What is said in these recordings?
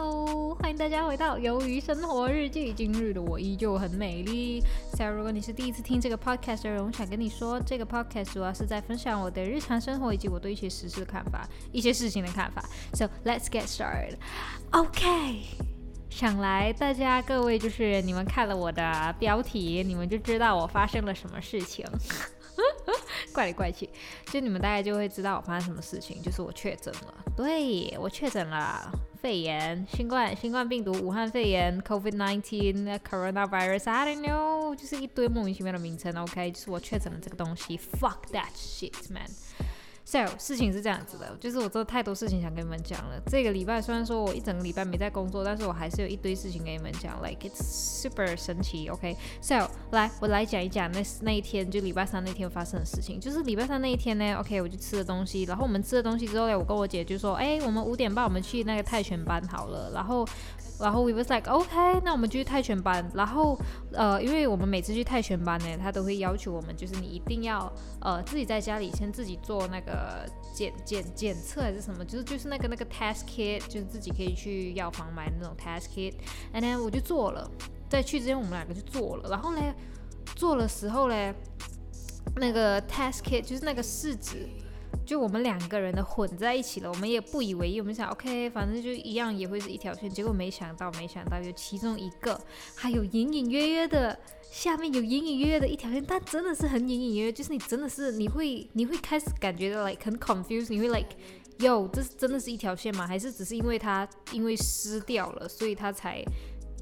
Hello，欢迎大家回到《鱿鱼生活日记》。今日的我依旧很美丽。所以，如果你是第一次听这个 podcast 的人，我想跟你说，这个 podcast 主要是在分享我的日常生活以及我对一些时事的看法、一些事情的看法。So let's get started. OK，想来大家各位就是你们看了我的标题，你们就知道我发生了什么事情。怪里怪气，就你们大概就会知道我发生什么事情，就是我确诊了。对我确诊了肺炎、新冠、新冠病毒、武汉肺炎、COVID-19、Coronavirus，I don't know，就是一堆莫名其妙的名称。OK，就是我确诊了这个东西。Fuck that shit, man. So 事情是这样子的，就是我做太多事情想跟你们讲了。这个礼拜虽然说我一整个礼拜没在工作，但是我还是有一堆事情跟你们讲，like it's super 神奇。OK，So 来我来讲一讲那那一天就礼拜三那天发生的事情。就是礼拜三那一天呢，OK 我就吃了东西，然后我们吃了东西之后呢，我跟我姐就说，哎，我们五点半我们去那个泰拳班好了，然后。然后 we was like OK，那我们就去泰拳班。然后呃，因为我们每次去泰拳班呢，他都会要求我们，就是你一定要呃自己在家里先自己做那个检检检测还是什么，就是就是那个那个 test kit，就是自己可以去药房买那种 test kit。And then 我就做了，在去之前我们两个就做了。然后呢，做的时候呢，那个 test kit 就是那个试纸。就我们两个人的混在一起了，我们也不以为意，我们想 OK，反正就一样也会是一条线。结果没想到，没想到有其中一个还有隐隐约约的，下面有隐隐约约的一条线，但真的是很隐隐约约，就是你真的是你会你会开始感觉到 like 很 confused，你会 like 哟这是真的是一条线吗？还是只是因为它因为湿掉了，所以它才。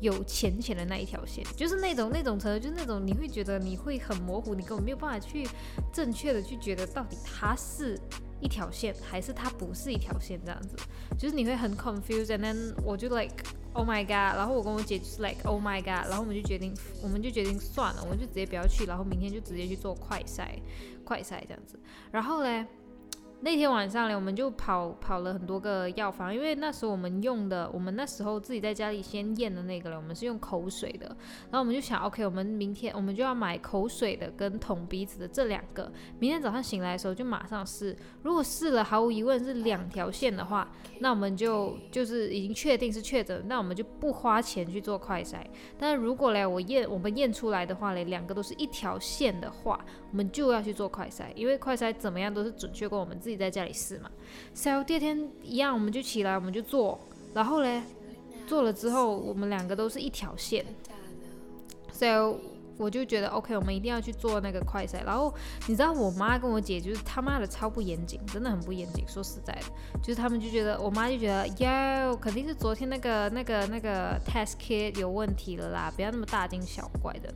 有浅浅的那一条线，就是那种那种程度，就是那种你会觉得你会很模糊，你根本没有办法去正确的去觉得到底它是一条线还是它不是一条线这样子，就是你会很 confused。And then 我就 like oh my god，然后我跟我姐就是 like oh my god，然后我们就决定我们就决定算了，我们就直接不要去，然后明天就直接去做快筛，快筛这样子，然后嘞。那天晚上呢，我们就跑跑了很多个药房，因为那时候我们用的，我们那时候自己在家里先验的那个了，我们是用口水的。然后我们就想，OK，我们明天我们就要买口水的跟捅鼻子的这两个，明天早上醒来的时候就马上试。如果试了毫无疑问是两条线的话，那我们就就是已经确定是确诊，那我们就不花钱去做快筛。但是如果嘞我验我们验出来的话嘞，两个都是一条线的话，我们就要去做快筛，因为快筛怎么样都是准确过我们。自己在家里试嘛，so 第二天一样，我们就起来，我们就做，然后嘞，做了之后，我们两个都是一条线，so 我就觉得 OK，我们一定要去做那个快筛。然后你知道我妈跟我姐就是他妈的超不严谨，真的很不严谨。说实在的，就是他们就觉得我妈就觉得哟，肯定是昨天那个那个那个 test kit 有问题了啦，不要那么大惊小怪的。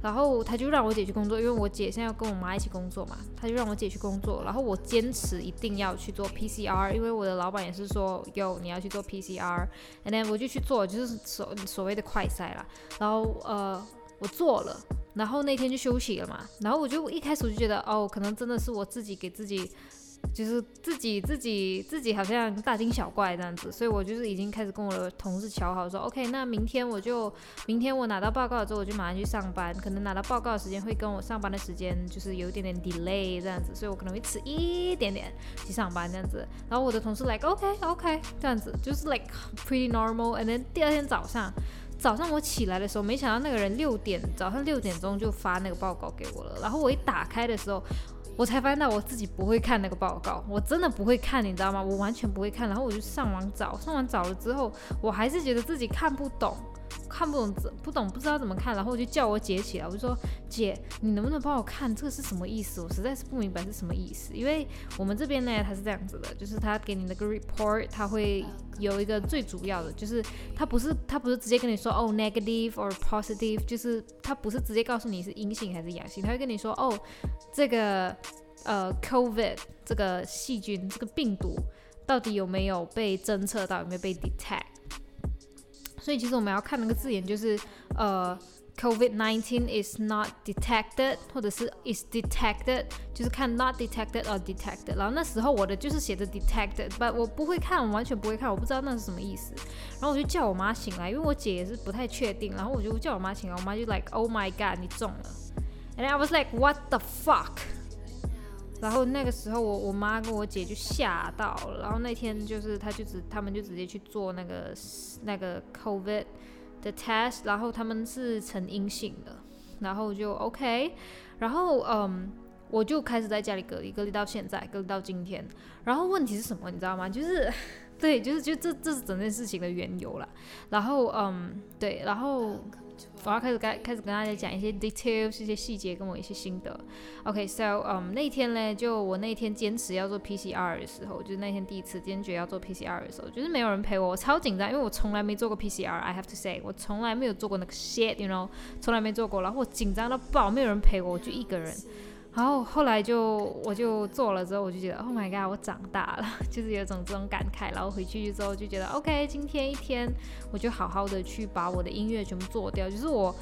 然后他就让我姐去工作，因为我姐现在要跟我妈一起工作嘛，他就让我姐去工作。然后我坚持一定要去做 PCR，因为我的老板也是说，有你要去做 PCR，and then 我就去做，就是所所谓的快筛啦。然后呃，我做了，然后那天就休息了嘛。然后我就一开始我就觉得，哦，可能真的是我自己给自己。就是自己自己自己好像大惊小怪这样子，所以我就是已经开始跟我的同事瞧好说，OK，那明天我就明天我拿到报告之后我就马上去上班，可能拿到报告的时间会跟我上班的时间就是有一点点 delay 这样子，所以我可能会迟一点点去上班这样子。然后我的同事 like OK OK 这样子，就是 like pretty normal。And then 第二天早上早上我起来的时候，没想到那个人六点早上六点钟就发那个报告给我了，然后我一打开的时候。我才发现到我自己不会看那个报告，我真的不会看，你知道吗？我完全不会看，然后我就上网找，上网找了之后，我还是觉得自己看不懂。看不懂，不懂，不知道怎么看，然后我就叫我姐起来，我就说姐，你能不能帮我看这个是什么意思？我实在是不明白是什么意思。因为我们这边呢，它是这样子的，就是他给你那个 report，他会有一个最主要的，就是他不是他不是直接跟你说哦 negative or positive，就是他不是直接告诉你是阴性还是阳性，他会跟你说哦这个呃 covid 这个细菌这个病毒到底有没有被侦测到，有没有被 detect。所以其实我们要看那个字眼，就是呃，COVID-19 is not detected，或者是 is detected，就是看 not detected or detected。然后那时候我的就是写的 detected，but 我不会看，我完全不会看，我不知道那是什么意思。然后我就叫我妈醒来，因为我姐也是不太确定。然后我就叫我妈醒来，我妈就 like oh my god，你中了。And I was like what the fuck？然后那个时候我我妈跟我姐就吓到了，然后那天就是她就直他们就直接去做那个那个 COVID 的 test，然后他们是呈阴性的，然后就 OK，然后嗯。我就开始在家里隔离，隔离到现在，隔离到今天。然后问题是什么，你知道吗？就是，对，就是就这这是整件事情的缘由啦。然后嗯，对，然后我要开始开开始跟大家讲一些 details，一些细节，跟我一些心得。OK，so 嗯，那天呢，就我那天坚持要做 PCR 的时候，就是那天第一次坚决要做 PCR 的时候，就是没有人陪我，我超紧张，因为我从来没做过 PCR。I have to say，我从来没有做过那个 shit，you know，从来没做过。然后我紧张到爆，没有人陪我，我就一个人。然后后来就我就做了之后，我就觉得 Oh my god，我长大了，就是有种这种感慨。然后回去之后就觉得 OK，今天一天我就好好的去把我的音乐全部做掉，就是我。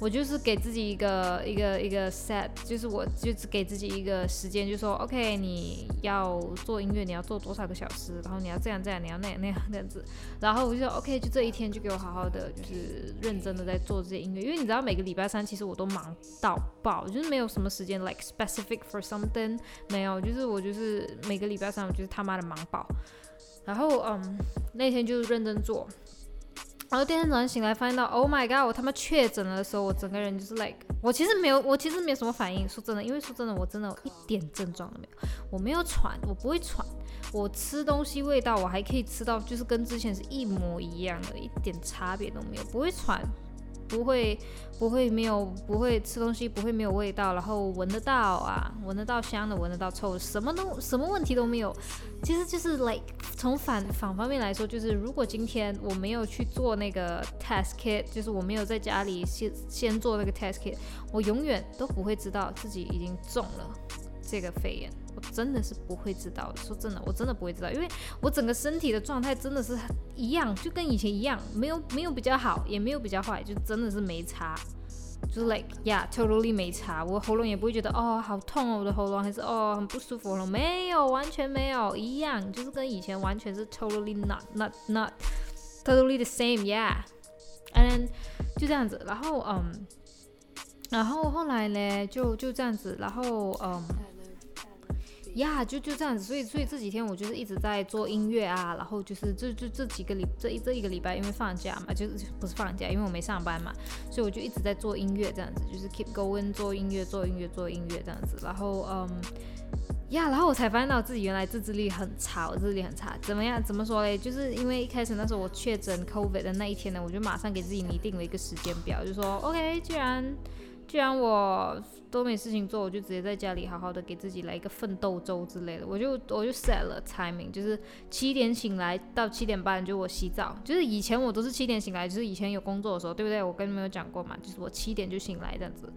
我就是给自己一个一个一个 set，就是我就是给自己一个时间，就说 OK，你要做音乐，你要做多少个小时，然后你要这样这样，你要那样那样这样子，然后我就说 OK，就这一天就给我好好的，就是认真的在做这些音乐，因为你知道每个礼拜三其实我都忙到爆，就是没有什么时间 like specific for something，没有，就是我就是每个礼拜三我就是他妈的忙爆，然后嗯那天就是认真做。然后第二天早上醒来，发现到 Oh my God，我他妈确诊了的时候，我整个人就是 like，我其实没有，我其实没有什么反应。说真的，因为说真的，我真的一点症状都没有，我没有喘，我不会喘，我吃东西味道我还可以吃到，就是跟之前是一模一样的，一点差别都没有，不会喘。不会，不会没有，不会吃东西不会没有味道，然后闻得到啊，闻得到香的，闻得到臭，什么都什么问题都没有。其实就是 like 从反反方面来说，就是如果今天我没有去做那个 test kit，就是我没有在家里先先做那个 test kit，我永远都不会知道自己已经中了这个肺炎。我真的是不会知道的，说真的，我真的不会知道，因为我整个身体的状态真的是一样，就跟以前一样，没有没有比较好，也没有比较坏，就真的是没差，就是 like yeah，totally 没差，我喉咙也不会觉得哦好痛哦，我的喉咙还是哦很不舒服，喉咙没有，完全没有一样，就是跟以前完全是 totally not not not totally the same，yeah，and 就这样子，然后嗯，然后后来呢，就就这样子，然后嗯。呀，就就这样子，所以所以这几天我就是一直在做音乐啊，然后就是这这这几个礼这一这一个礼拜，因为放假嘛，就是不是放假，因为我没上班嘛，所以我就一直在做音乐这样子，就是 keep going 做音乐做音乐做音乐这样子，然后嗯，呀，然后我才发现到自己原来自制力很差，我自制力很差，怎么样？怎么说嘞？就是因为一开始那时候我确诊 COVID 的那一天呢，我就马上给自己拟定了一个时间表，就说 OK，既然既然我都没事情做，我就直接在家里好好的给自己来一个奋斗周之类的。我就我就 set 了 timing，就是七点醒来到七点半就我洗澡。就是以前我都是七点醒来，就是以前有工作的时候，对不对？我跟你们有讲过嘛，就是我七点就醒来这样子，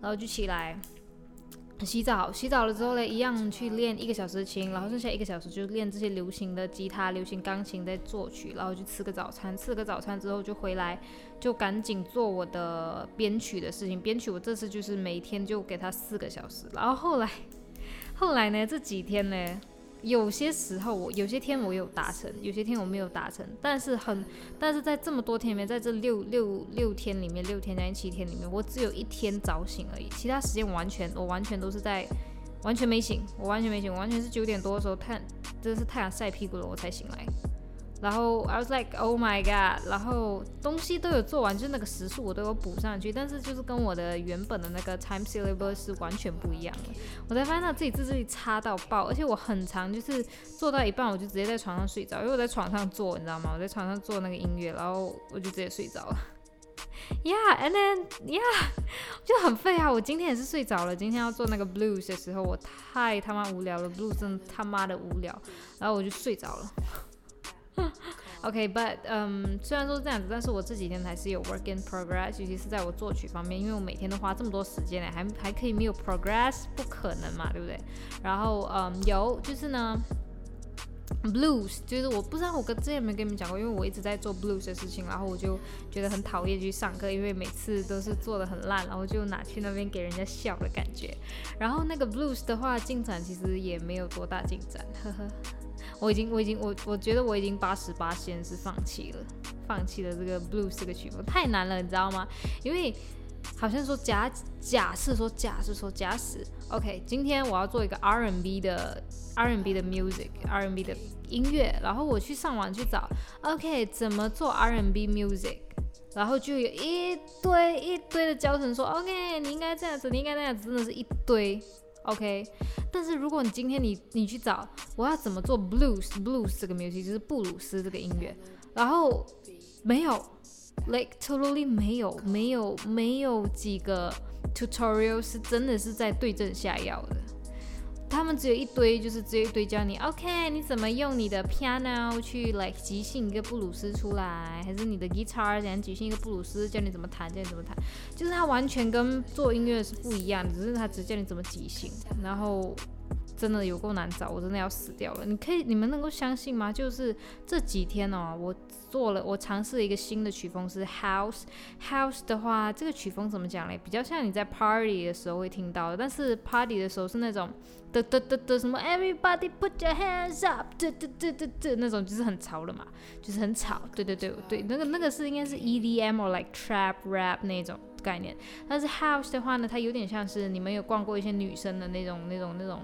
然后就起来。洗澡，洗澡了之后呢，一样去练一个小时琴，然后剩下一个小时就练这些流行的吉他、流行钢琴在作曲，然后就吃个早餐，吃个早餐之后就回来，就赶紧做我的编曲的事情。编曲我这次就是每天就给他四个小时，然后后来，后来呢这几天呢。有些时候我有些天我有达成，有些天我没有达成，但是很，但是在这么多天里面，在这六六六天里面，六天加七天里面，我只有一天早醒而已，其他时间完全我完全都是在完全没醒，我完全没醒，我完全是九点多的时候太，真的是太阳晒屁股了我才醒来。然后 I was like oh my god，然后东西都有做完，就是那个时数我都有补上去，但是就是跟我的原本的那个 time syllabus 是完全不一样的。我才发现到自己自制力差到爆，而且我很长就是做到一半我就直接在床上睡着，因为我在床上做，你知道吗？我在床上做那个音乐，然后我就直接睡着了。Yeah，and then yeah，就很废啊！我今天也是睡着了。今天要做那个 blues 的时候，我太他妈无聊了，blue 真的他妈的无聊，然后我就睡着了。OK，but 嗯，虽然说是这样子，但是我这几天还是有 work in progress，尤其是在我作曲方面，因为我每天都花这么多时间呢，还还可以没有 progress，不可能嘛，对不对？然后嗯，有就是呢，blues，就是我不知道我跟之前有没有跟你们讲过，因为我一直在做 blues 的事情，然后我就觉得很讨厌去上课，因为每次都是做的很烂，然后就拿去那边给人家笑的感觉。然后那个 blues 的话，进展其实也没有多大进展，呵呵。我已经，我已经，我我觉得我已经八十八先是放弃了，放弃了这个 blues 这个曲风太难了，你知道吗？因为好像说假假设说假设说假使，OK，今天我要做一个 R&B 的 R&B 的 music，R&B 的音乐，然后我去上网去找，OK，怎么做 R&B music，然后就有一堆一堆的教程说，OK，你应该这样子，你应该那样子，真的是一堆，OK。但是如果你今天你你去找我要怎么做 blues blues 这个 music，就是布鲁斯这个音乐，然后没有。Like totally 没有没有没有几个 tutorial 是真的是在对症下药的，他们只有一堆就是只有一堆教你，OK 你怎么用你的 piano 去 like 即兴一个布鲁斯出来，还是你的 guitar 怎样即兴一个布鲁斯，教你怎么弹，教你怎么弹，就是它完全跟做音乐是不一样的，只是它只教你怎么即兴，然后。真的有够难找，我真的要死掉了。你可以，你们能够相信吗？就是这几天哦，我做了，我尝试了一个新的曲风是 House。House 的话，这个曲风怎么讲嘞？比较像你在 Party 的时候会听到的，但是 Party 的时候是那种的的的的什么 Everybody put your hands up，的的的的的那种，就是很潮的嘛，就是很吵。对对对对，那个那个是应该是 EDM 或 like Trap Rap 那种概念。但是 House 的话呢，它有点像是你们有逛过一些女生的那种那种那种。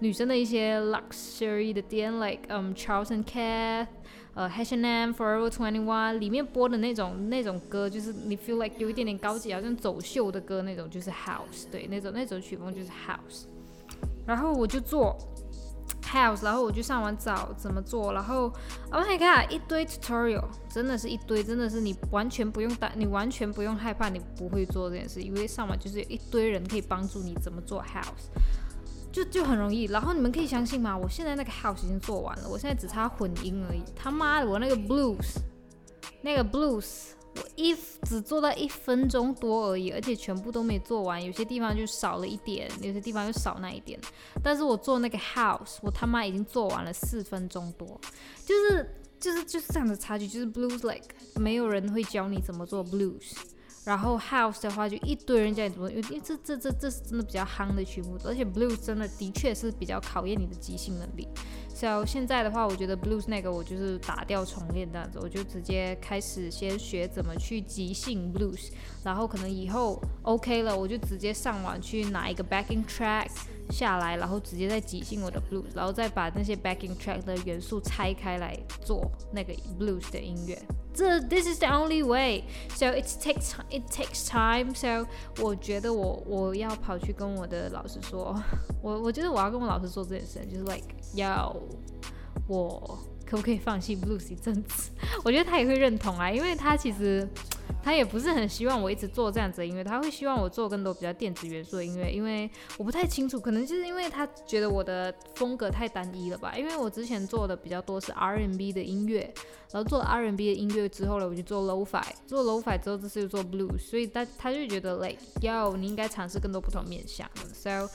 女生的一些 luxury 的店，like 嗯 Charles and Keith，呃 H&M Forever Twenty One 里面播的那种那种歌，就是你 feel like 有一点点高级，好像走秀的歌那种，就是 house，对，那种那种曲风就是 house。然后我就做 house，然后我就上网找怎么做，然后 oh my god，一堆 tutorial，真的是一堆，真的是你完全不用担，你完全不用害怕你不会做这件事，因为上网就是有一堆人可以帮助你怎么做 house。就就很容易，然后你们可以相信吗？我现在那个 house 已经做完了，我现在只差混音而已。他妈的，我那个 blues，那个 blues，我一只做到一分钟多而已，而且全部都没做完，有些地方就少了一点，有些地方又少那一点。但是我做那个 house，我他妈已经做完了四分钟多，就是就是就是这样的差距，就是 blues like 没有人会教你怎么做 blues。然后 house 的话，就一堆人教你怎么，因为这这这这是真的比较夯的曲目，而且 blue 真的的确是比较考验你的即兴能力。所以现在的话，我觉得 blues 那个我就是打掉重练这样子，我就直接开始先学怎么去即兴 blues，然后可能以后 OK 了，我就直接上网去拿一个 backing track 下来，然后直接再即兴我的 blues，然后再把那些 backing track 的元素拆开来做那个 blues 的音乐。这 this is the only way. So it takes it takes time. So 我觉得我我要跑去跟我的老师说，我我觉得我要跟我老师说这件事，就是 like 要我可不可以放弃 blues 一阵子？我觉得他也会认同啊，因为他其实。他也不是很希望我一直做这样子的音乐，他会希望我做更多比较电子元素的音乐，因为我不太清楚，可能就是因为他觉得我的风格太单一了吧。因为我之前做的比较多是 R&B 的音乐，然后做 R&B 的音乐之后呢，我就做 Lo-Fi，做 Lo-Fi 之后这次又做 Blues，所以他他就觉得 like 要你应该尝试更多不同面向。So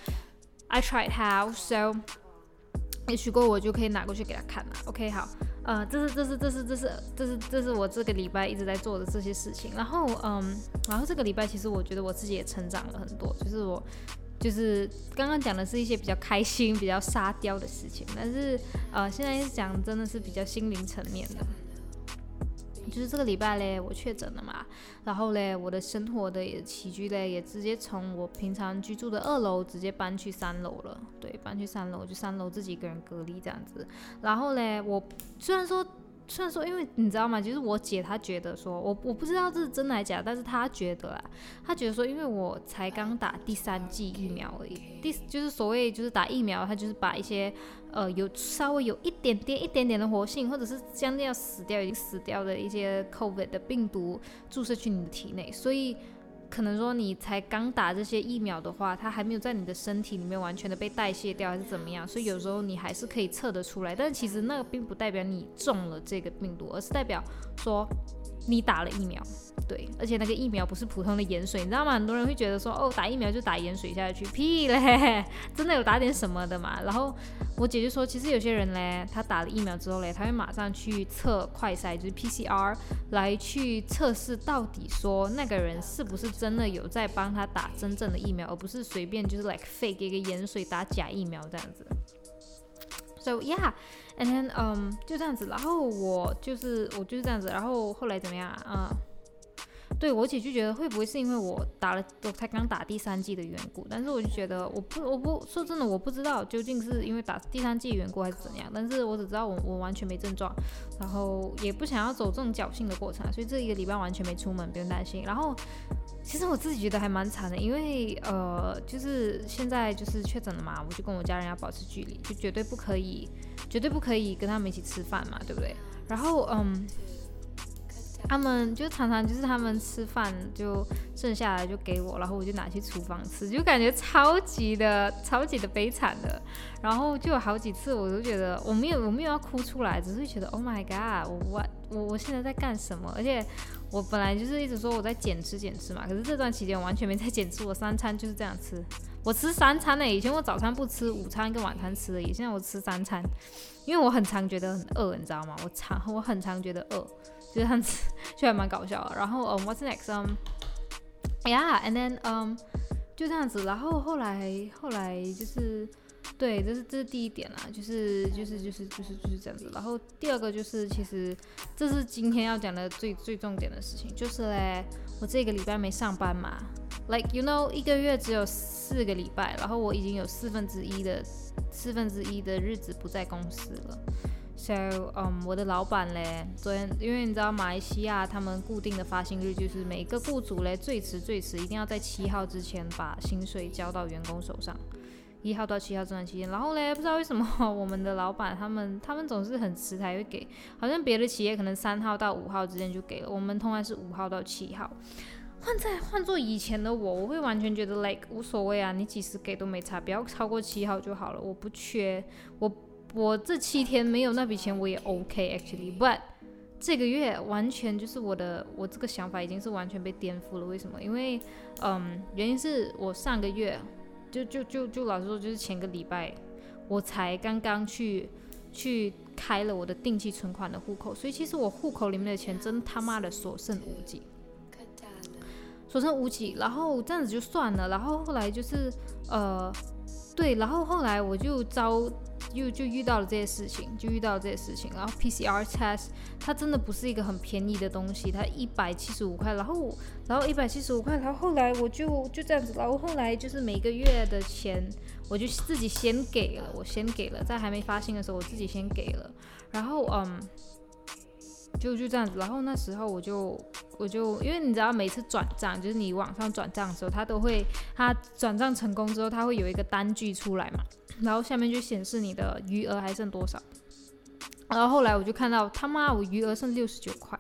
I tried how so，也许过我就可以拿过去给他看了。OK，好。呃，这是这是这是这是这是这是我这个礼拜一直在做的这些事情。然后，嗯，然后这个礼拜其实我觉得我自己也成长了很多。就是我，就是刚刚讲的是一些比较开心、比较沙雕的事情，但是呃，现在讲真的是比较心灵层面的。就是这个礼拜嘞，我确诊了嘛，然后嘞，我的生活的也起居嘞，也直接从我平常居住的二楼直接搬去三楼了。对，搬去三楼，就三楼自己一个人隔离这样子。然后嘞，我虽然说。虽然说，因为你知道吗？就是我姐她觉得说，我我不知道这是真的还是假，但是她觉得啊，她觉得说，因为我才刚打第三剂疫苗而已，第就是所谓就是打疫苗，它就是把一些呃有稍微有一点点一点点的活性，或者是将近要死掉已经死掉的一些 COVID 的病毒注射去你的体内，所以。可能说你才刚打这些疫苗的话，它还没有在你的身体里面完全的被代谢掉，还是怎么样？所以有时候你还是可以测得出来，但其实那个并不代表你中了这个病毒，而是代表说。你打了疫苗，对，而且那个疫苗不是普通的盐水，你知道吗？很多人会觉得说，哦，打疫苗就打盐水下去，屁嘞，真的有打点什么的嘛？然后我姐就说，其实有些人嘞，他打了疫苗之后嘞，他会马上去测快筛，就是 PCR 来去测试到底说那个人是不是真的有在帮他打真正的疫苗，而不是随便就是 like fake 一个盐水打假疫苗这样子。So yeah，and then um 就这样子，然后我就是我就是这样子，然后后来怎么样啊？对我姐就觉得会不会是因为我打了我才刚打第三季的缘故，但是我就觉得我不我不说真的我不知道究竟是因为打第三季缘故还是怎样，但是我只知道我我完全没症状，然后也不想要走这种侥幸的过程，所以这一个礼拜完全没出门，不用担心。然后其实我自己觉得还蛮惨的，因为呃就是现在就是确诊了嘛，我就跟我家人要保持距离，就绝对不可以绝对不可以跟他们一起吃饭嘛，对不对？然后嗯。他们就常常就是他们吃饭就剩下来就给我，然后我就拿去厨房吃，就感觉超级的超级的悲惨的。然后就有好几次我都觉得我没有我没有要哭出来，只是觉得 Oh my God，我我我我现在在干什么？而且我本来就是一直说我在减吃减吃嘛，可是这段期间完全没在减吃，我三餐就是这样吃。我吃三餐呢，以前我早餐不吃，午餐跟晚餐吃的，也现在我吃三餐，因为我很常觉得很饿，你知道吗？我常我很常觉得饿。就这样子，就还蛮搞笑的。然后，嗯，What's next? Um, yeah, and then, um，就这样子。然后后来，后来就是，对，这是这是第一点啦，就是就是就是就是就是这样子。然后第二个就是，其实这是今天要讲的最最重点的事情，就是嘞，我这个礼拜没上班嘛，like you know，一个月只有四个礼拜，然后我已经有四分之一的四分之一的日子不在公司了。So，嗯，我的老板嘞，昨天因为你知道马来西亚他们固定的发薪日就是每个雇主嘞最迟最迟一定要在七号之前把薪水交到员工手上，一号到七号这段期间。然后嘞，不知道为什么我们的老板他们他们总是很迟才会给，好像别的企业可能三号到五号之间就给了，我们通常是五号到七号。换在换做以前的我，我会完全觉得 like 无所谓啊，你几时给都没差，不要超过七号就好了，我不缺我。我这七天没有那笔钱，我也 OK actually，but 这个月完全就是我的，我这个想法已经是完全被颠覆了。为什么？因为，嗯，原因是我上个月就就就就老实说，就是前个礼拜我才刚刚去去开了我的定期存款的户口，所以其实我户口里面的钱真他妈的所剩无几，所剩无几。然后这样子就算了，然后后来就是呃，对，然后后来我就招。又就遇到了这些事情，就遇到了这些事情。然后 PCR test 它真的不是一个很便宜的东西，它一百七十五块。然后，然后一百七十五块。然后后来我就就这样子。然后后来就是每个月的钱，我就自己先给了，我先给了，在还没发薪的时候，我自己先给了。然后嗯，就就这样子。然后那时候我就我就因为你知道，每次转账就是你网上转账的时候，它都会它转账成功之后，它会有一个单据出来嘛。然后下面就显示你的余额还剩多少，然后后来我就看到他妈我余额剩六十九块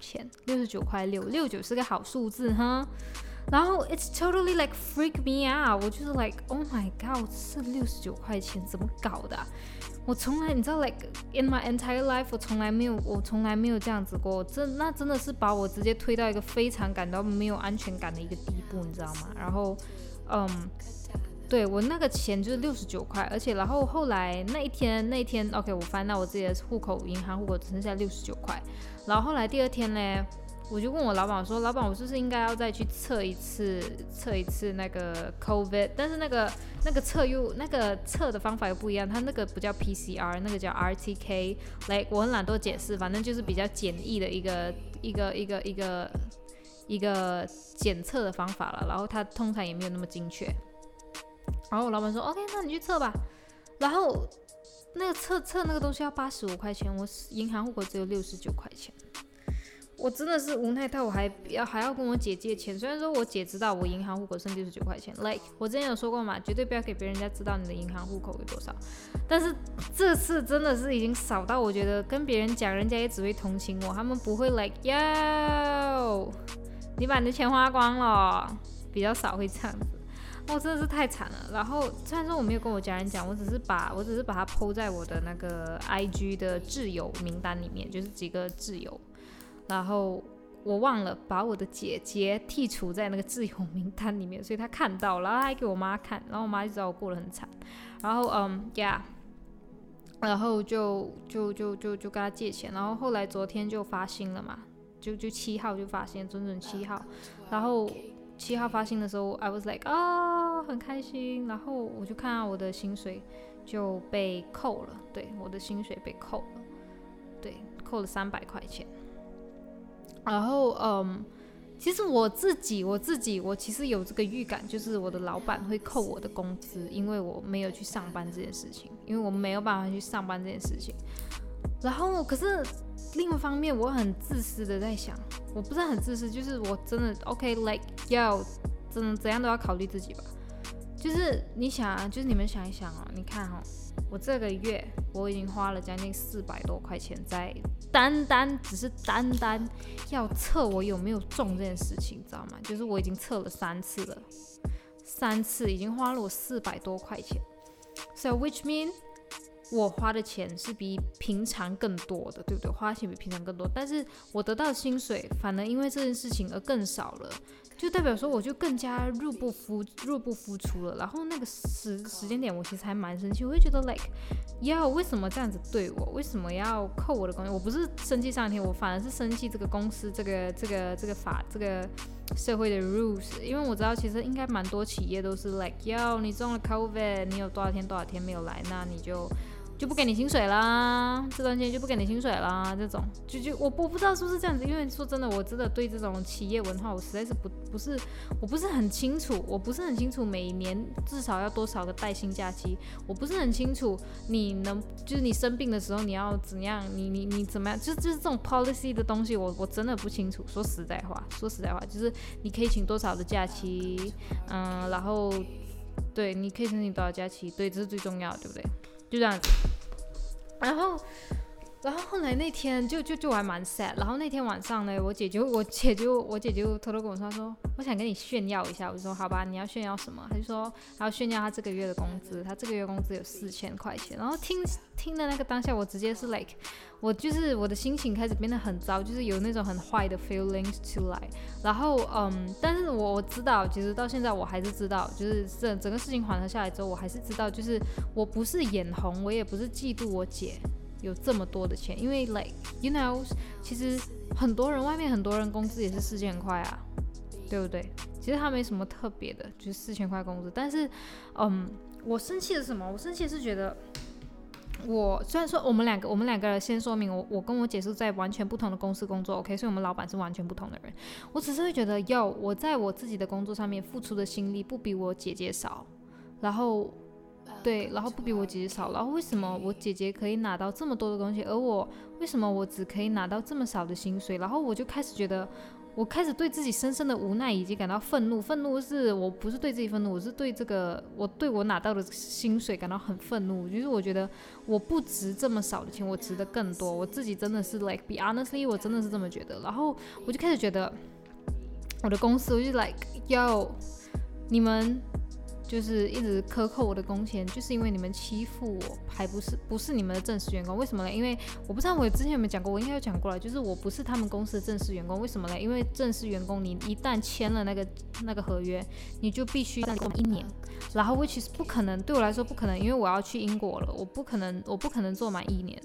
钱，六十九块六，六九是个好数字哈。然后 it's totally like freak me out，我就是 like oh my god，剩六十九块钱怎么搞的？我从来你知道 like in my entire life，我从来没有我从来没有这样子过，这那真的是把我直接推到一个非常感到没有安全感的一个地步，你知道吗？然后嗯。对我那个钱就是六十九块，而且然后后来那一天那一天，OK，我翻到我自己的户口银行户口只剩下六十九块，然后后来第二天呢，我就问我老板我说，老板我是不是应该要再去测一次测一次那个 COVID？但是那个那个测又那个测的方法又不一样，它那个不叫 PCR，那个叫 RTK。来，我很懒惰解释，反正就是比较简易的一个一个一个一个一个检测的方法了，然后它通常也没有那么精确。然后我老板说：“OK，那你去测吧。”然后那个测测那个东西要八十五块钱，我银行户口只有六十九块钱，我真的是无奈到我还要还要跟我姐借钱。虽然说我姐知道我银行户口剩六十九块钱，like 我之前有说过嘛，绝对不要给别人家知道你的银行户口有多少。但是这次真的是已经少到我觉得跟别人讲，人家也只会同情我，他们不会 like yo，你把你的钱花光了，比较少会这样子。哦，真的是太惨了。然后虽然说我没有跟我家人讲，我只是把我只是把它抛在我的那个 IG 的挚友名单里面，就是几个挚友。然后我忘了把我的姐姐剔除在那个挚友名单里面，所以她看到，然后还给我妈看，然后我妈就知道我过得很惨。然后嗯，Yeah，然后就就就就就跟他借钱。然后后来昨天就发薪了嘛，就就七号就发薪，整整七号。然后。七号发薪的时候，I was like 啊，很开心。然后我就看到我的薪水就被扣了，对，我的薪水被扣了，对，扣了三百块钱。然后，嗯，其实我自己，我自己，我其实有这个预感，就是我的老板会扣我的工资，因为我没有去上班这件事情，因为我没有办法去上班这件事情。然后，可是另一方面，我很自私的在想，我不是很自私，就是我真的 OK，like 要怎怎样都要考虑自己吧。就是你想啊，就是你们想一想啊，你看哈，我这个月我已经花了将近四百多块钱在单单只是单单要测我有没有中这件事情，知道吗？就是我已经测了三次了，三次已经花了我四百多块钱，so which mean 我花的钱是比平常更多的，对不对？花钱比平常更多，但是我得到薪水反而因为这件事情而更少了。就代表说，我就更加入不敷入不敷出了。然后那个时时间点，我其实还蛮生气，我会觉得，like，要为什么这样子对我？为什么要扣我的工资？我不是生气上天，我反而是生气这个公司这个这个这个法这个社会的 rules。因为我知道，其实应该蛮多企业都是 like，要你中了 COVID，你有多少天多少天没有来，那你就。就不给你薪水啦，这段时间就不给你薪水啦，这种就就我我不知道是不是这样子，因为说真的，我真的对这种企业文化，我实在是不不是我不是很清楚，我不是很清楚每年至少要多少个带薪假期，我不是很清楚你能就是你生病的时候你要怎样，你你你怎么样，就就是这种 policy 的东西，我我真的不清楚。说实在话，说实在话，就是你可以请多少的假期，嗯，然后对，你可以申请多少假期，对，这是最重要的，对不对？就这样子，然后，然后后来那天就就就还蛮 sad。然后那天晚上呢，我姐就我姐就我姐就偷偷跟我说，她说我想跟你炫耀一下。我就说好吧，你要炫耀什么？她就说她要炫耀她这个月的工资，她这个月工资有四千块钱。然后听听的那个当下，我直接是 like。我就是我的心情开始变得很糟，就是有那种很坏的 feelings 出来。然后，嗯，但是我我知道，其实到现在我还是知道，就是整整个事情缓和下来之后，我还是知道，就是我不是眼红，我也不是嫉妒我姐有这么多的钱，因为 like you know，其实很多人外面很多人工资也是四千块啊，对不对？其实他没什么特别的，就是四千块工资。但是，嗯，我生气的是什么？我生气是觉得。我虽然说我们两个，我们两个先说明，我我跟我姐是在完全不同的公司工作，OK，所以我们老板是完全不同的人。我只是会觉得，哟，我在我自己的工作上面付出的心力不比我姐姐少，然后，对，然后不比我姐姐少，然后为什么我姐姐可以拿到这么多的东西，而我为什么我只可以拿到这么少的薪水？然后我就开始觉得。我开始对自己深深的无奈以及感到愤怒。愤怒是我不是对自己愤怒，我是对这个我对我拿到的薪水感到很愤怒。就是我觉得我不值这么少的钱，我值得更多。我自己真的是 like be honestly，我真的是这么觉得。然后我就开始觉得我的公司，我就 like 要你们。就是一直克扣我的工钱，就是因为你们欺负我，还不是不是你们的正式员工？为什么呢？因为我不知道我之前有没有讲过，我应该有讲过了，就是我不是他们公司的正式员工。为什么呢？因为正式员工你一旦签了那个那个合约，你就必须在一年，然后 which is 不可能，对我来说不可能，因为我要去英国了，我不可能我不可能做满一年。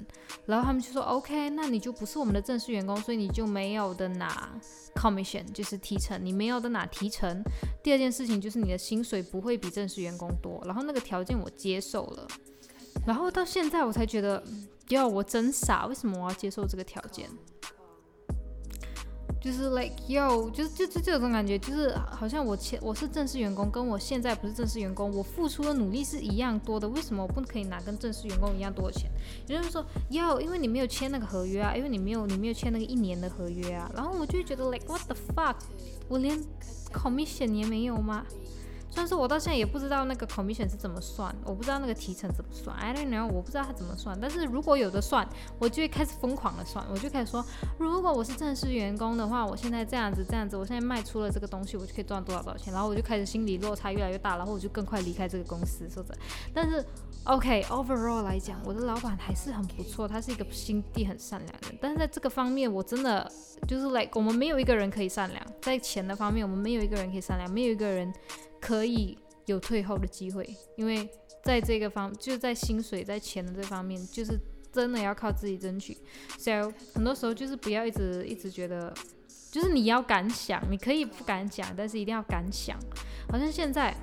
然后他们就说 OK，那你就不是我们的正式员工，所以你就没有的拿 commission，就是提成，你没有的拿提成。第二件事情就是你的薪水不会比正式员工多，然后那个条件我接受了，然后到现在我才觉得，哟，我真傻，为什么我要接受这个条件？就是 like yo，就是就就这种感觉，就是好像我前我是正式员工，跟我现在不是正式员工，我付出的努力是一样多的，为什么我不可以拿跟正式员工一样多的钱？有人说要因为你没有签那个合约啊，因为你没有你没有签那个一年的合约啊，然后我就觉得 like what the fuck，我连 commission 也没有吗？但是我到现在也不知道那个 commission 是怎么算，我不知道那个提成怎么算，I don't know，我不知道它怎么算。但是如果有的算，我就会开始疯狂的算，我就开始说，如果我是正式员工的话，我现在这样子这样子，我现在卖出了这个东西，我就可以赚多少多少钱。然后我就开始心理落差越来越大，然后我就更快离开这个公司，说真。但是 OK，overall 来讲，我的老板还是很不错，他是一个心地很善良的。但是在这个方面，我真的就是 like 我们没有一个人可以善良，在钱的方面，我们没有一个人可以善良，没有一个人。可以有退后的机会，因为在这个方，就是在薪水、在钱的这方面，就是真的要靠自己争取。所以很多时候就是不要一直一直觉得，就是你要敢想，你可以不敢讲，但是一定要敢想。好像现在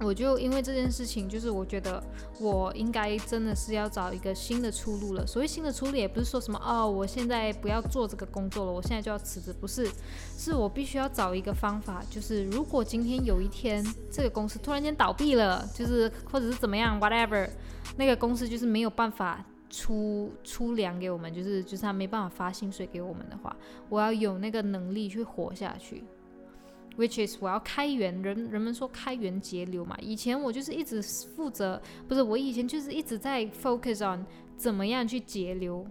我就因为这件事情，就是我觉得我应该真的是要找一个新的出路了。所谓新的出路，也不是说什么哦，我现在不要做这个工作了，我现在就要辞职，不是，是我必须要找一个方法，就是如果今天有一天这个公司突然间倒闭了，就是或者是怎么样，whatever，那个公司就是没有办法出出粮给我们，就是就是他没办法发薪水给我们的话，我要有那个能力去活下去。Which is 我要开源，人人们说开源节流嘛。以前我就是一直负责，不是我以前就是一直在 focus on 怎么样去节流，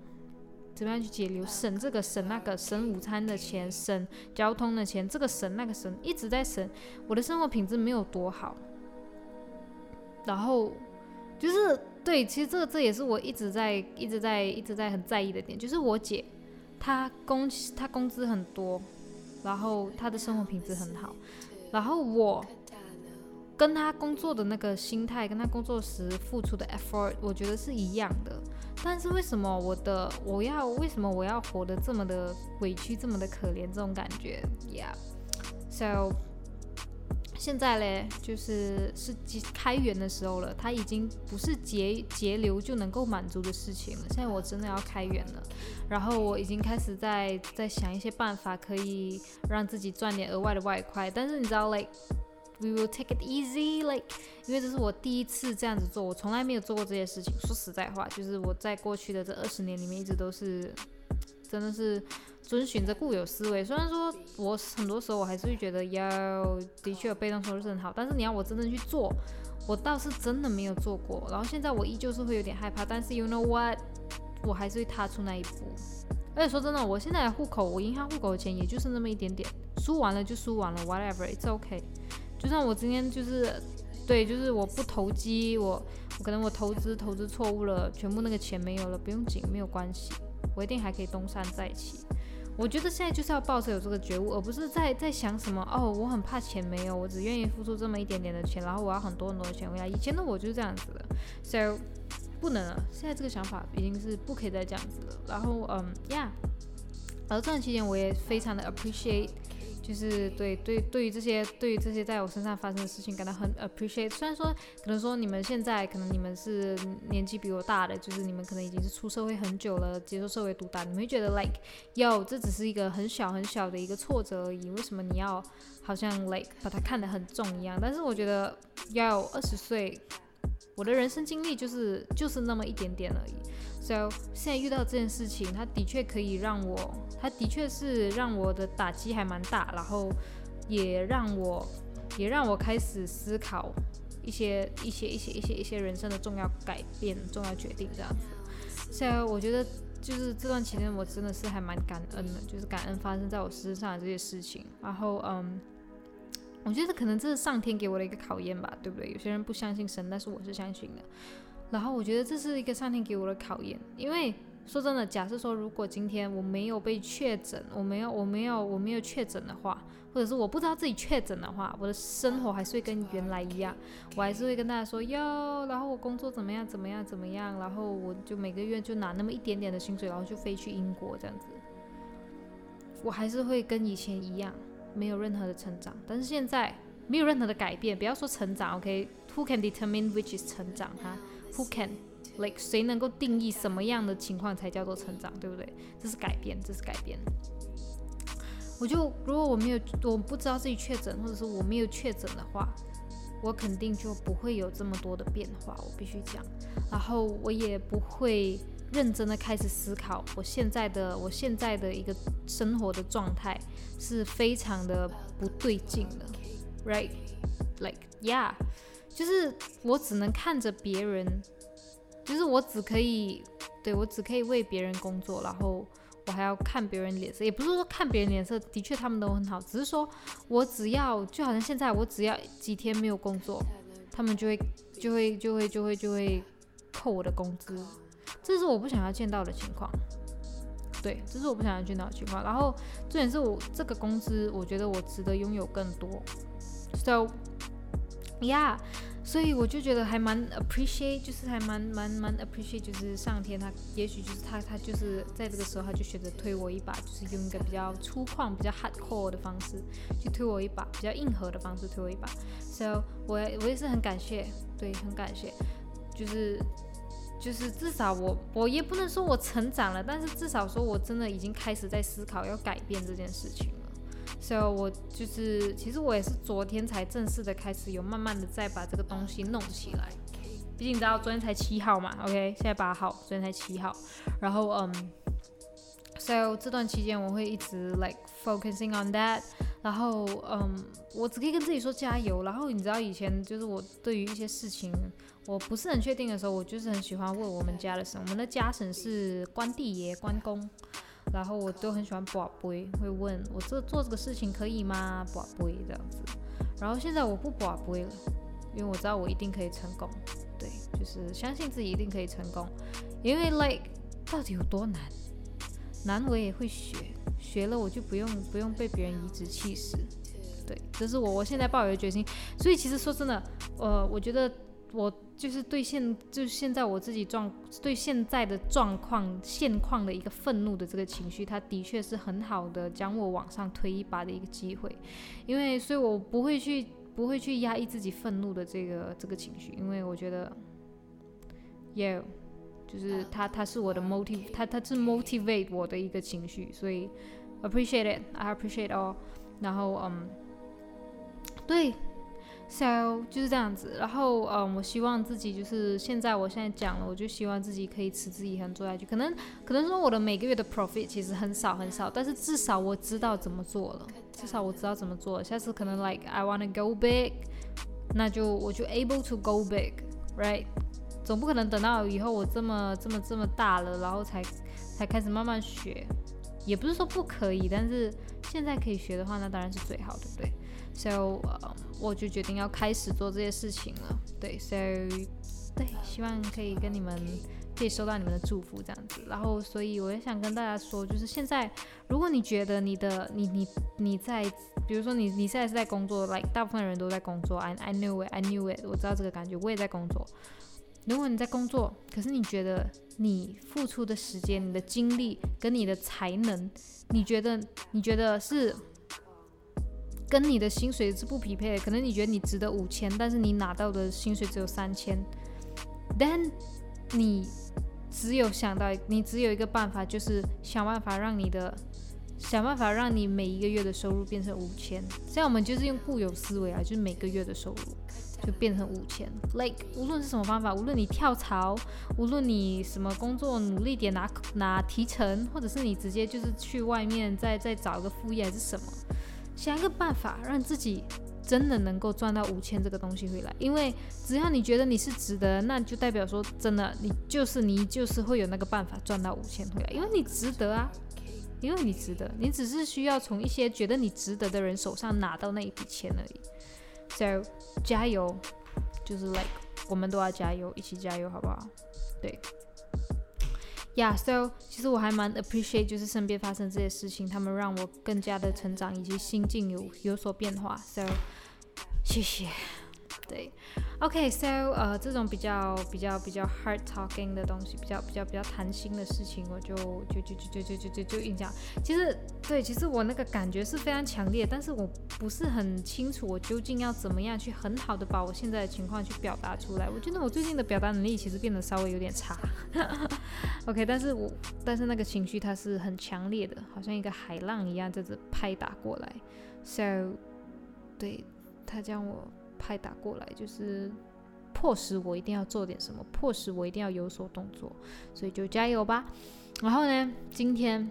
怎么样去节流，省这个省那个，省午餐的钱，省交通的钱，这个省那个省，一直在省。我的生活品质没有多好，然后就是对，其实这这也是我一直在一直在一直在很在意的点，就是我姐她工她工资很多。然后他的生活品质很好，然后我跟他工作的那个心态，跟他工作时付出的 effort，我觉得是一样的。但是为什么我的我要为什么我要活得这么的委屈，这么的可怜？这种感觉，Yeah，so。现在嘞，就是是开源的时候了，它已经不是节节流就能够满足的事情了。现在我真的要开源了，然后我已经开始在在想一些办法，可以让自己赚点额外的外快。但是你知道，like we will take it easy，like 因为这是我第一次这样子做，我从来没有做过这些事情。说实在话，就是我在过去的这二十年里面，一直都是真的是。遵循着固有思维，虽然说我很多时候我还是会觉得要的确有被动收入是很好，但是你要我真正去做，我倒是真的没有做过。然后现在我依旧是会有点害怕，但是 you know what，我还是会踏出那一步。而且说真的，我现在的户口，我银行户口的钱也就是那么一点点，输完了就输完了，whatever，it's okay。就算我今天就是对，就是我不投机，我我可能我投资投资错误了，全部那个钱没有了，不用紧，没有关系，我一定还可以东山再起。我觉得现在就是要抱着有这个觉悟，而不是在在想什么哦，我很怕钱没有，我只愿意付出这么一点点的钱，然后我要很多很多的钱回来。以前的我就是这样子的，so 不能了。现在这个想法已经是不可以再这样子了。然后嗯，yeah，而这段期间我也非常的 appreciate。就是对对对于这些对于这些在我身上发生的事情感到很 appreciate。虽然说可能说你们现在可能你们是年纪比我大的，就是你们可能已经是出社会很久了，接受社会毒打，你们会觉得 like yo 这只是一个很小很小的一个挫折而已，为什么你要好像 like 把它看得很重一样？但是我觉得要二十岁，我的人生经历就是就是那么一点点而已。So 现在遇到这件事情，它的确可以让我，它的确是让我的打击还蛮大，然后也让我，也让我开始思考一些一些一些一些一些人生的重要改变、重要决定这样子。所以我觉得就是这段期间我真的是还蛮感恩的，就是感恩发生在我身上的这些事情。然后嗯，我觉得可能这是上天给我的一个考验吧，对不对？有些人不相信神，但是我是相信的。然后我觉得这是一个上天给我的考验，因为说真的，假设说如果今天我没有被确诊，我没有我没有我没有确诊的话，或者是我不知道自己确诊的话，我的生活还是会跟原来一样，我还是会跟大家说哟，然后我工作怎么样怎么样怎么样，然后我就每个月就拿那么一点点的薪水，然后就飞去英国这样子，我还是会跟以前一样，没有任何的成长，但是现在没有任何的改变，不要说成长，OK？Who can determine which is 成长哈？Who can like 谁能够定义什么样的情况才叫做成长，对不对？这是改变，这是改变。我就如果我没有，我不知道自己确诊，或者是我没有确诊的话，我肯定就不会有这么多的变化。我必须讲，然后我也不会认真的开始思考，我现在的我现在的一个生活的状态是非常的不对劲的，right？Like yeah。就是我只能看着别人，就是我只可以，对我只可以为别人工作，然后我还要看别人脸色，也不是说看别人脸色，的确他们都很好，只是说我只要就好像现在我只要几天没有工作，他们就会就会就会就会就会扣我的工资，这是我不想要见到的情况，对，这是我不想要见到的情况。然后重点是我这个工资，我觉得我值得拥有更多，so。Yeah，所以我就觉得还蛮 appreciate，就是还蛮蛮蛮 appreciate，就是上天他也许就是他他就是在这个时候他就选择推我一把，就是用一个比较粗犷、比较 hardcore 的方式去推我一把，比较硬核的方式推我一把。So 我我也是很感谢，对，很感谢，就是就是至少我我也不能说我成长了，但是至少说我真的已经开始在思考要改变这件事情了。所以，我就是，其实我也是昨天才正式的开始，有慢慢的在把这个东西弄起来。毕竟你知道，昨天才七号嘛，OK，现在八号，昨天才七号。然后，嗯，So 这段期间我会一直 like focusing on that。然后，嗯，我只可以跟自己说加油。然后你知道，以前就是我对于一些事情我不是很确定的时候，我就是很喜欢问我们家的神。我们的家神是关帝爷、关公。然后我都很喜欢宝贝，会问我这做这个事情可以吗？宝贝这样子。然后现在我不宝贝了，因为我知道我一定可以成功。对，就是相信自己一定可以成功。因为 like 到底有多难？难我也会学，学了我就不用不用被别人颐指气使。对，这是我我现在抱有的决心。所以其实说真的，呃，我觉得。我就是对现就现在我自己状对现在的状况现况的一个愤怒的这个情绪，它的确是很好的将我往上推一把的一个机会，因为所以我不会去不会去压抑自己愤怒的这个这个情绪，因为我觉得，yeah，就是它它是我的 motive，它它是 motivate 我的一个情绪，所以 appreciate it，I appreciate all，然后嗯，对。So 就是这样子，然后嗯，我希望自己就是现在，我现在讲了，我就希望自己可以持之以恒做下去。可能可能说我的每个月的 profit 其实很少很少，但是至少我知道怎么做了，至少我知道怎么做。下次可能 like I wanna go big，那就我就 able to go big，right？总不可能等到以后我这么这么这么大了，然后才才开始慢慢学，也不是说不可以，但是现在可以学的话，那当然是最好，对不对？So，呃，我就决定要开始做这些事情了。对，So，对，希望可以跟你们可以收到你们的祝福这样子。然后，所以我也想跟大家说，就是现在，如果你觉得你的你你你在，比如说你你现在是在工作，like 大部分人都在工作，I I knew it，I knew it，我知道这个感觉，我也在工作。如果你在工作，可是你觉得你付出的时间、你的精力跟你的才能，你觉得你觉得是。跟你的薪水是不匹配的，可能你觉得你值得五千，但是你拿到的薪水只有三千，then 你只有想到，你只有一个办法，就是想办法让你的，想办法让你每一个月的收入变成五千。这样我们就是用固有思维啊，就是每个月的收入就变成五千。Like 无论是什么方法，无论你跳槽，无论你什么工作努力点拿拿提成，或者是你直接就是去外面再再找一个副业还是什么。想一个办法，让自己真的能够赚到五千这个东西回来。因为只要你觉得你是值得，那就代表说真的，你就是你就是会有那个办法赚到五千回来。因为你值得啊，因为你值得，你只是需要从一些觉得你值得的人手上拿到那一笔钱而已。So 加油，就是 like 我们都要加油，一起加油，好不好？对。Yeah，so 其实我还蛮 appreciate，就是身边发生这些事情，他们让我更加的成长，以及心境有有所变化。So 谢谢。对，OK，so 呃，这种比较比较比较 hard talking 的东西，比较比较比较谈心的事情，我就就就就就就就就就印象。其实对，其实我那个感觉是非常强烈，但是我不是很清楚我究竟要怎么样去很好的把我现在的情况去表达出来。我觉得我最近的表达能力其实变得稍微有点差。OK，但是我但是那个情绪它是很强烈的，好像一个海浪一样这样拍打过来。So 对，他将我。拍打过来，就是迫使我一定要做点什么，迫使我一定要有所动作，所以就加油吧。然后呢，今天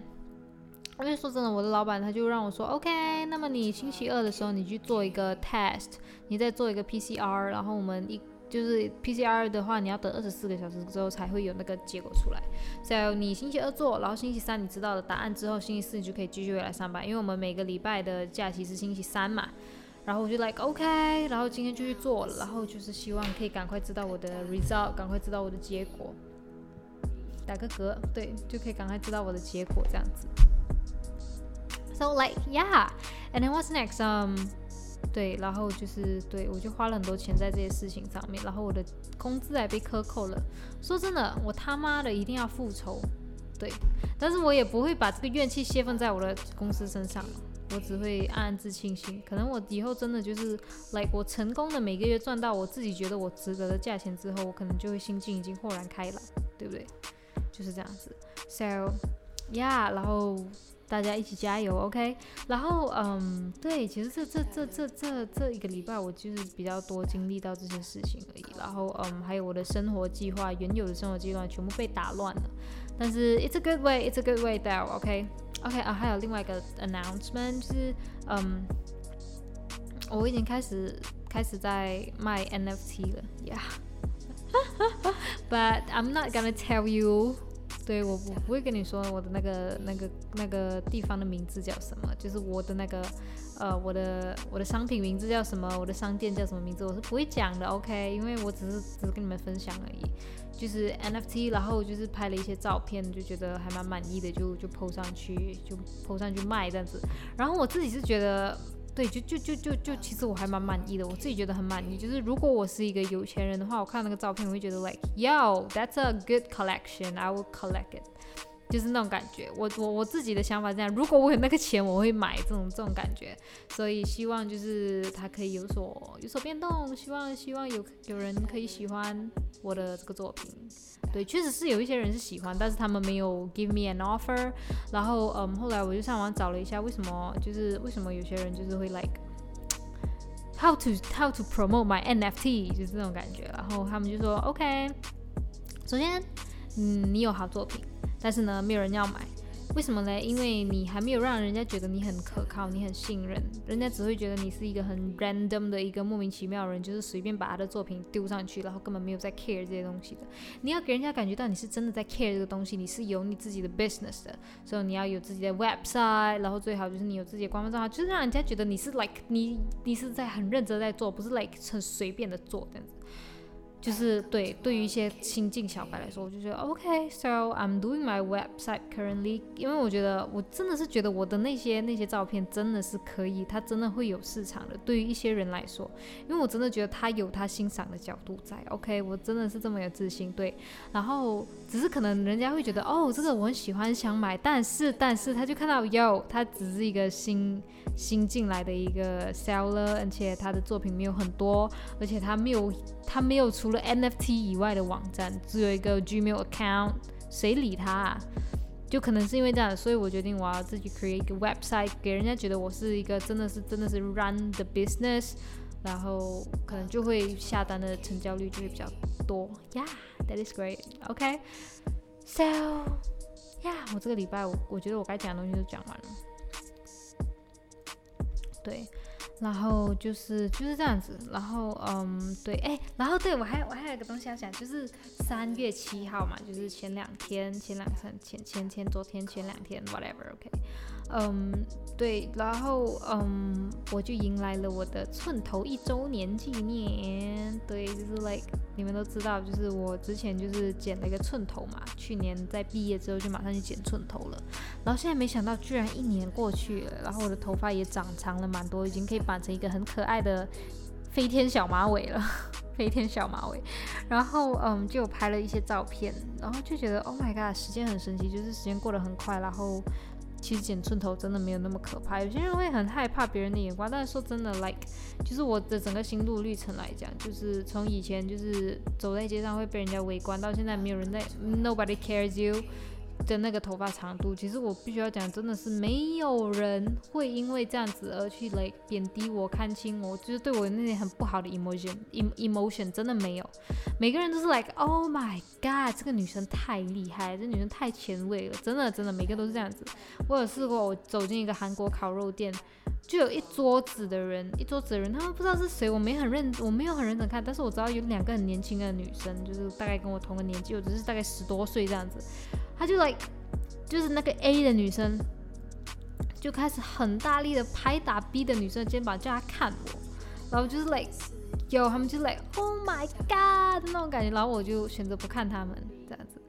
因为说真的，我的老板他就让我说，OK，那么你星期二的时候你去做一个 test，你再做一个 PCR，然后我们一就是 PCR 的话，你要等二十四个小时之后才会有那个结果出来。所以你星期二做，然后星期三你知道了答案之后，星期四你就可以继续回来上班，因为我们每个礼拜的假期是星期三嘛。然后我就 like OK，然后今天就去做了，然后就是希望可以赶快知道我的 result，赶快知道我的结果。打个嗝，对，就可以赶快知道我的结果这样子。So like yeah，and then what's next? Um, 对，然后就是对我就花了很多钱在这些事情上面，然后我的工资还被克扣了。说真的，我他妈的一定要复仇。对，但是我也不会把这个怨气泄愤在我的公司身上，我只会暗暗自庆幸。可能我以后真的就是，like 我成功的每个月赚到我自己觉得我值得的价钱之后，我可能就会心境已经豁然开朗，对不对？就是这样子。So yeah，然后。大家一起加油，OK。然后，嗯，对，其实这这这这这这一个礼拜，我就是比较多经历到这些事情而已。然后，嗯，还有我的生活计划，原有的生活计划全部被打乱了。但是，it's a good way，it's a good way there，OK？OK 啊，还有另外一个 announcement 就是，嗯，我已经开始开始在卖 NFT 了，Yeah。But I'm not gonna tell you. 对我不不会跟你说我的那个那个那个地方的名字叫什么，就是我的那个呃我的我的商品名字叫什么，我的商店叫什么名字，我是不会讲的，OK？因为我只是只是跟你们分享而已，就是 NFT，然后就是拍了一些照片，就觉得还蛮满意的，就就 PO 上去，就 PO 上去卖这样子，然后我自己是觉得。对，就就就就就，其实我还蛮满意的，我自己觉得很满意。就是如果我是一个有钱人的话，我看那个照片，我会觉得 like yo，that's a good collection，I will collect it。就是那种感觉，我我我自己的想法这样，如果我有那个钱，我会买这种这种感觉，所以希望就是它可以有所有所变动，希望希望有有人可以喜欢我的这个作品，对，确实是有一些人是喜欢，但是他们没有 give me an offer，然后嗯，后来我就上网找了一下，为什么就是为什么有些人就是会 like how to how to promote my NFT，就是这种感觉，然后他们就说 OK，首先嗯，你有好作品。但是呢，没有人要买，为什么呢？因为你还没有让人家觉得你很可靠，你很信任，人家只会觉得你是一个很 random 的一个莫名其妙的人，就是随便把他的作品丢上去，然后根本没有在 care 这些东西的。你要给人家感觉到你是真的在 care 这个东西，你是有你自己的 business 的，所以你要有自己的 website，然后最好就是你有自己的官方账号，就是让人家觉得你是 like 你你是在很认真在做，不是 like 很随便的做这样子。就是对，对于一些新进小白来说，我就觉得 OK，so I'm doing my website currently，因为我觉得我真的是觉得我的那些那些照片真的是可以，它真的会有市场的。对于一些人来说，因为我真的觉得他有他欣赏的角度在。OK，我真的是这么有自信。对，然后只是可能人家会觉得哦，这个我很喜欢想买，但是但是他就看到 Yo，他只是一个新新进来的一个 seller，而且他的作品没有很多，而且他没有他没有出。了 NFT 以外的网站只有一个 Gmail account，谁理他？啊？就可能是因为这样，所以我决定我要自己 create 一个 website，给人家觉得我是一个真的是真的是 run the business，然后可能就会下单的成交率就会比较多。Yeah，that is great. OK. So, yeah，我这个礼拜我我觉得我该讲的东西都讲完了。对。然后就是就是这样子，然后嗯对，哎，然后对我还我还有一个东西要讲，就是三月七号嘛，就是前两天前两天前前天昨天前两天 whatever，OK。嗯，对，然后嗯，我就迎来了我的寸头一周年纪念。对，就是 like 你们都知道，就是我之前就是剪了一个寸头嘛，去年在毕业之后就马上就剪寸头了。然后现在没想到居然一年过去了，然后我的头发也长长了蛮多，已经可以把绑成一个很可爱的飞天小马尾了，飞天小马尾。然后嗯，就拍了一些照片，然后就觉得 Oh my god，时间很神奇，就是时间过得很快，然后。其实剪寸头真的没有那么可怕，有些人会很害怕别人的眼光，但是说真的，like，就是我的整个心路历程来讲，就是从以前就是走在街上会被人家围观，到现在没有人在，nobody cares you。的那个头发长度，其实我必须要讲，真的是没有人会因为这样子而去 like 贬低我、看轻我，就是对我那些很不好的 emotion，emotion 真的没有。每个人都是 like oh my god，这个女生太厉害，这女生太前卫了，真的真的，每个都是这样子。我有试过，我走进一个韩国烤肉店，就有一桌子的人，一桌子的人，他们不知道是谁，我没很认，我没有很认真看，但是我知道有两个很年轻的女生，就是大概跟我同个年纪，我只是大概十多岁这样子。他就 like，就是那个 A 的女生，就开始很大力的拍打 B 的女生的肩膀，叫她看我，然后就是 like，有他们就 like，Oh my God 那种感觉，然后我就选择不看他们这样子，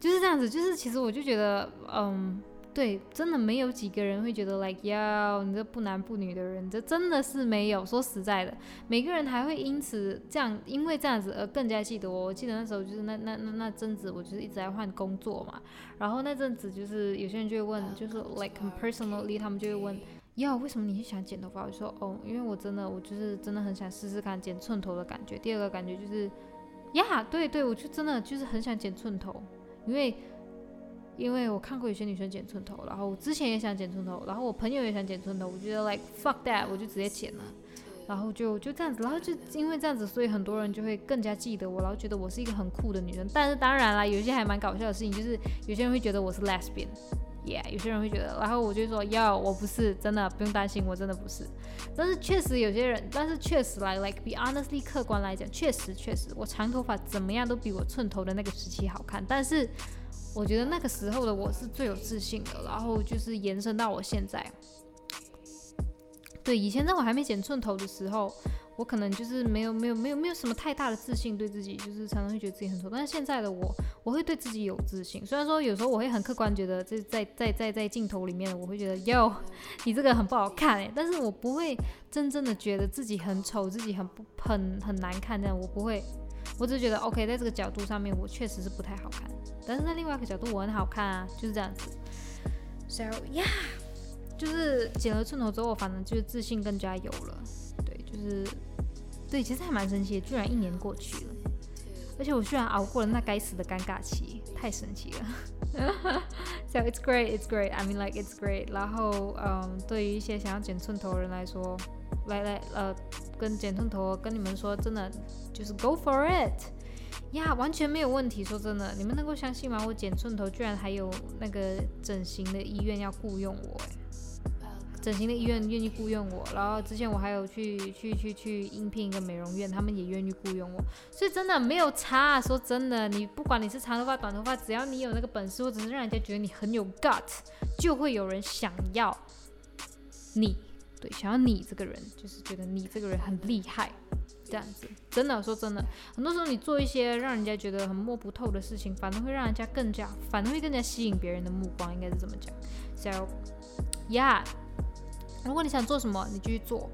就是这样子，就是其实我就觉得，嗯，对，真的没有几个人会觉得 like 要你这不男不女的人，这真的是没有。说实在的，每个人还会因此这样，因为这样子而更加记得我。我记得那时候就是那那那那阵子，我就是一直在换工作嘛。然后那阵子就是有些人就会问，就是 like personally，他们就会问，要为什么你想剪头发？我说哦，因为我真的我就是真的很想试试看剪寸头的感觉。第二个感觉就是，呀，对对，我就真的就是很想剪寸头，因为。因为我看过有些女生剪寸头，然后我之前也想剪寸头，然后我朋友也想剪寸头，我觉得 like fuck that，我就直接剪了，然后就就这样子，然后就因为这样子，所以很多人就会更加记得我，然后觉得我是一个很酷的女生。但是当然啦，有些还蛮搞笑的事情，就是有些人会觉得我是 lesbian，yeah，有些人会觉得，然后我就说要我不是，真的不用担心，我真的不是。但是确实有些人，但是确实来 like be honestly 客观来讲，确实确实我长头发怎么样都比我寸头的那个时期好看，但是。我觉得那个时候的我是最有自信的，然后就是延伸到我现在。对，以前在我还没剪寸头的时候，我可能就是没有没有没有没有什么太大的自信，对自己就是常常会觉得自己很丑。但是现在的我，我会对自己有自信。虽然说有时候我会很客观觉得，这在在在在镜头里面，我会觉得哟，你这个很不好看哎，但是我不会真正的觉得自己很丑，自己很不很很难看这样，我不会。我只是觉得 OK，在这个角度上面，我确实是不太好看。但是在另外一个角度，我很好看啊，就是这样子。So yeah，就是剪了寸头之后，反正就是自信更加有了。对，就是对，其实还蛮神奇的，居然一年过去了，而且我居然熬过了那该死的尴尬期，太神奇了。So it's great, it's great. I mean like it's great. 然后嗯，对于一些想要剪寸头的人来说，来来呃，跟剪寸头跟你们说，真的就是 go for it。呀，完全没有问题。说真的，你们能够相信吗？我剪寸头居然还有那个整形的医院要雇佣我，整形的医院愿意雇佣我。然后之前我还有去去去去应聘一个美容院，他们也愿意雇佣我。所以真的没有差。说真的，你不管你是长头发短头发，只要你有那个本事，或者是让人家觉得你很有 gut，就会有人想要你。对，想要你这个人，就是觉得你这个人很厉害。这样子，真的说真的，很多时候你做一些让人家觉得很摸不透的事情，反而会让人家更加，反而会更加吸引别人的目光，应该是这么讲。So yeah，如果你想做什么，你继续做。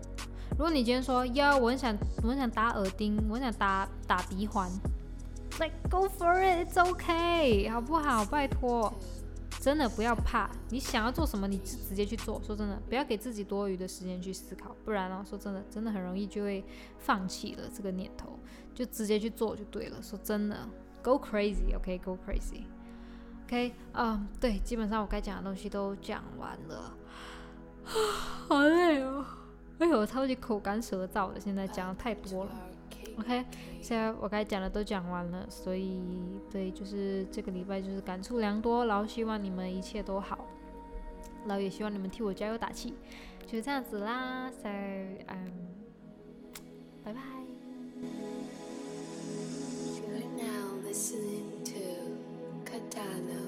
如果你今天说呀，我很想，我很想打耳钉，我很想打打鼻环，like go for it，it's okay，好不好？拜托。真的不要怕，你想要做什么，你就直接去做。说真的，不要给自己多余的时间去思考，不然呢，说真的，真的很容易就会放弃了这个念头，就直接去做就对了。说真的，Go crazy，OK，Go crazy，OK，啊，对，基本上我该讲的东西都讲完了，好累哦，哎呦，超级口干舌燥的，现在讲的太多了。ok 现在我该讲的都讲完了所以对就是这个礼拜就是感触良多然后希望你们一切都好然后也希望你们替我加油打气就这样子啦 so 嗯拜拜。Now listening to catana